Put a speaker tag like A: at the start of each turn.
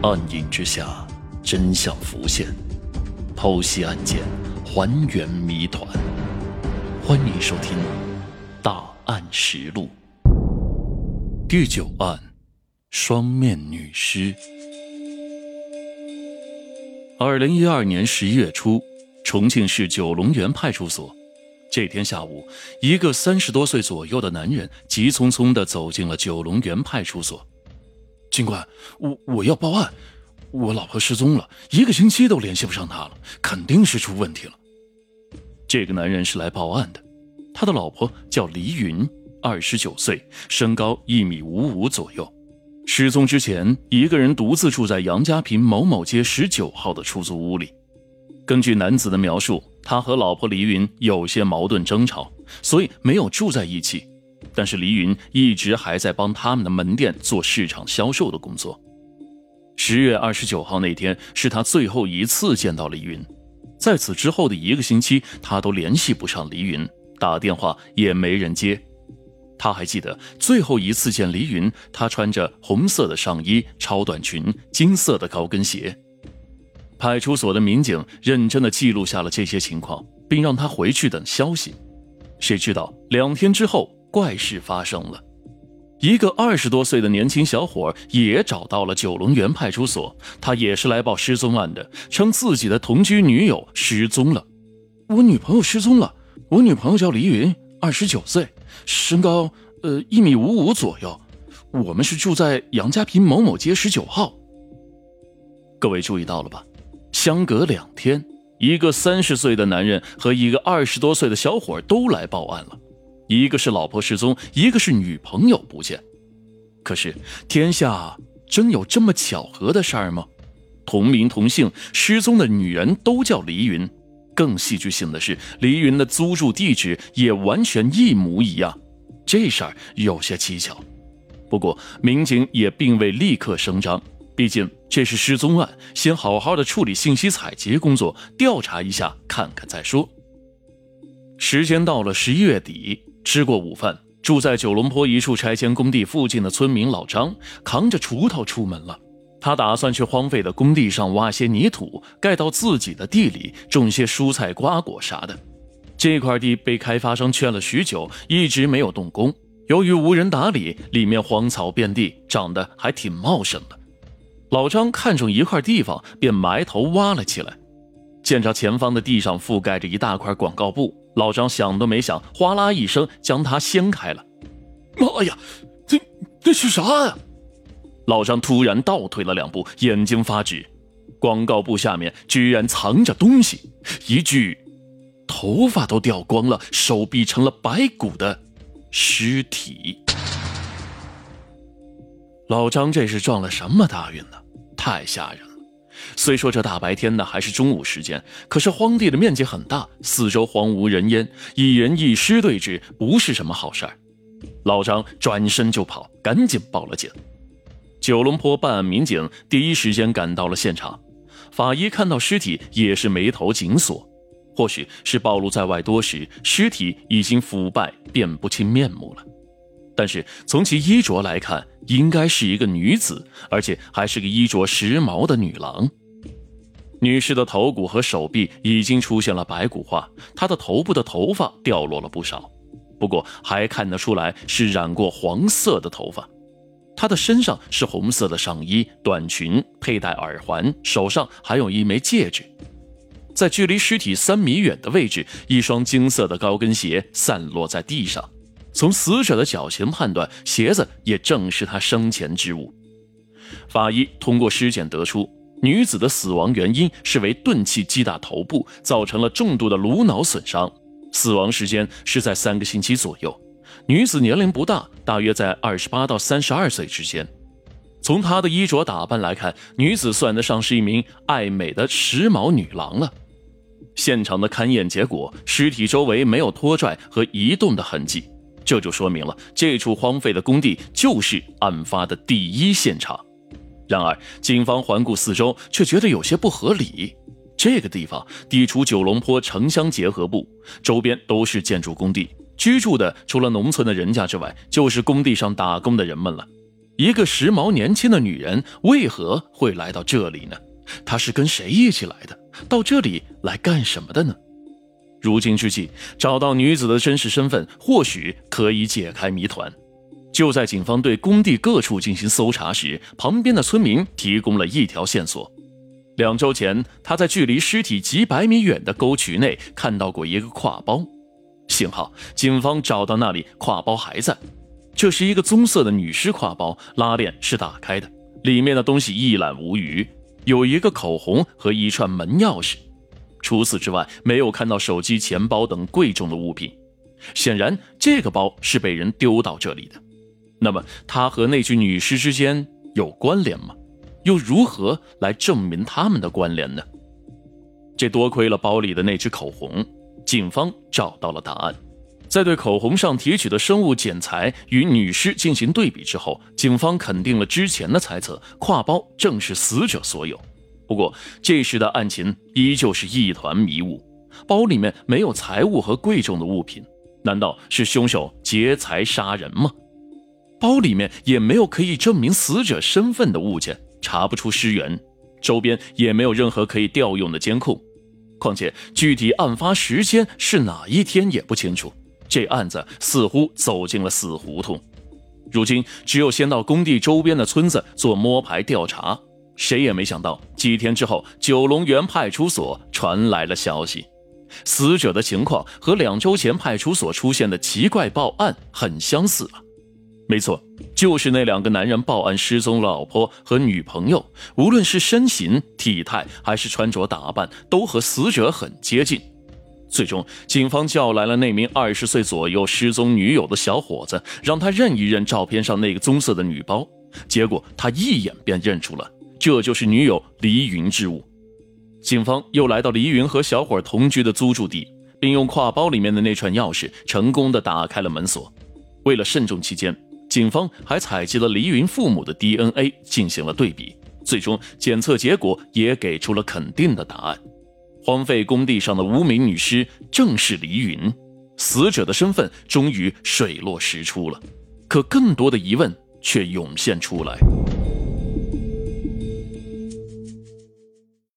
A: 暗影之下，真相浮现，剖析案件，还原谜团。欢迎收听《大案实录》第九案：双面女尸。二零一二年十一月初，重庆市九龙园派出所。这天下午，一个三十多岁左右的男人急匆匆地走进了九龙园派出所。
B: 警官，我我要报案，我老婆失踪了，一个星期都联系不上她了，肯定是出问题了。
A: 这个男人是来报案的，他的老婆叫黎云，二十九岁，身高一米五五左右，失踪之前一个人独自住在杨家坪某某街十九号的出租屋里。根据男子的描述，他和老婆黎云有些矛盾争吵，所以没有住在一起。但是黎云一直还在帮他们的门店做市场销售的工作。十月二十九号那天是他最后一次见到黎云，在此之后的一个星期，他都联系不上黎云，打电话也没人接。他还记得最后一次见黎云，他穿着红色的上衣、超短裙、金色的高跟鞋。派出所的民警认真的记录下了这些情况，并让他回去等消息。谁知道两天之后，怪事发生了，一个二十多岁的年轻小伙也找到了九龙园派出所，他也是来报失踪案的，称自己的同居女友失踪了。
B: 我女朋友失踪了，我女朋友叫黎云，二十九岁，身高呃一米五五左右，我们是住在杨家坪某某街十九号。
A: 各位注意到了吧？相隔两天，一个三十岁的男人和一个二十多岁的小伙都来报案了，一个是老婆失踪，一个是女朋友不见。可是天下真有这么巧合的事儿吗？同名同姓失踪的女人都叫黎云，更戏剧性的是，黎云的租住地址也完全一模一样，这事儿有些蹊跷。不过民警也并未立刻声张。毕竟这是失踪案，先好好的处理信息采集工作，调查一下看看再说。时间到了十一月底，吃过午饭，住在九龙坡一处拆迁工地附近的村民老张扛着锄头出门了。他打算去荒废的工地上挖些泥土，盖到自己的地里，种些蔬菜瓜果啥的。这块地被开发商圈了许久，一直没有动工。由于无人打理，里面荒草遍地，长得还挺茂盛的。老张看中一块地方，便埋头挖了起来。见着前方的地上覆盖着一大块广告布，老张想都没想，哗啦一声将它掀开了。
B: 妈呀，这这是啥呀？
A: 老张突然倒退了两步，眼睛发直。广告布下面居然藏着东西，一具头发都掉光了、手臂成了白骨的尸体。老张这是撞了什么大运呢？太吓人了！虽说这大白天的还是中午时间，可是荒地的面积很大，四周荒无人烟，一人一尸对峙，不是什么好事儿。老张转身就跑，赶紧报了警。九龙坡办案民警第一时间赶到了现场，法医看到尸体也是眉头紧锁，或许是暴露在外多时，尸体已经腐败，辨不清面目了。但是从其衣着来看，应该是一个女子，而且还是个衣着时髦的女郎。女士的头骨和手臂已经出现了白骨化，她的头部的头发掉落了不少，不过还看得出来是染过黄色的头发。她的身上是红色的上衣、短裙，佩戴耳环，手上还有一枚戒指。在距离尸体三米远的位置，一双金色的高跟鞋散落在地上。从死者的脚型判断，鞋子也正是他生前之物。法医通过尸检得出，女子的死亡原因是为钝器击打头部，造成了重度的颅脑损伤。死亡时间是在三个星期左右。女子年龄不大，大约在二十八到三十二岁之间。从她的衣着打扮来看，女子算得上是一名爱美的时髦女郎了。现场的勘验结果，尸体周围没有拖拽和移动的痕迹。这就说明了这处荒废的工地就是案发的第一现场。然而，警方环顾四周，却觉得有些不合理。这个地方地处九龙坡城乡结合部，周边都是建筑工地，居住的除了农村的人家之外，就是工地上打工的人们了。一个时髦年轻的女人为何会来到这里呢？她是跟谁一起来的？到这里来干什么的呢？如今之计，找到女子的真实身份，或许可以解开谜团。就在警方对工地各处进行搜查时，旁边的村民提供了一条线索：两周前，他在距离尸体几百米远的沟渠内看到过一个挎包。幸好警方找到那里，挎包还在。这是一个棕色的女尸挎包，拉链是打开的，里面的东西一览无余，有一个口红和一串门钥匙。除此之外，没有看到手机、钱包等贵重的物品。显然，这个包是被人丢到这里的。那么，它和那具女尸之间有关联吗？又如何来证明他们的关联呢？这多亏了包里的那支口红，警方找到了答案。在对口红上提取的生物检材与女尸进行对比之后，警方肯定了之前的猜测，挎包正是死者所有。不过，这时的案情依旧是一团迷雾，包里面没有财物和贵重的物品，难道是凶手劫财杀人吗？包里面也没有可以证明死者身份的物件，查不出尸源，周边也没有任何可以调用的监控，况且具体案发时间是哪一天也不清楚。这案子似乎走进了死胡同，如今只有先到工地周边的村子做摸排调查。谁也没想到，几天之后，九龙园派出所传来了消息，死者的情况和两周前派出所出现的奇怪报案很相似啊。没错，就是那两个男人报案失踪老婆和女朋友，无论是身形、体态还是穿着打扮，都和死者很接近。最终，警方叫来了那名二十岁左右失踪女友的小伙子，让他认一认照片上那个棕色的女包。结果他一眼便认出了，这就是女友黎云之物。警方又来到黎云和小伙同居的租住地，并用挎包里面的那串钥匙成功的打开了门锁。为了慎重起见，警方还采集了黎云父母的 DNA 进行了对比，最终检测结果也给出了肯定的答案。荒废工地上的无名女尸正是黎云，死者的身份终于水落石出了，可更多的疑问却涌现出来。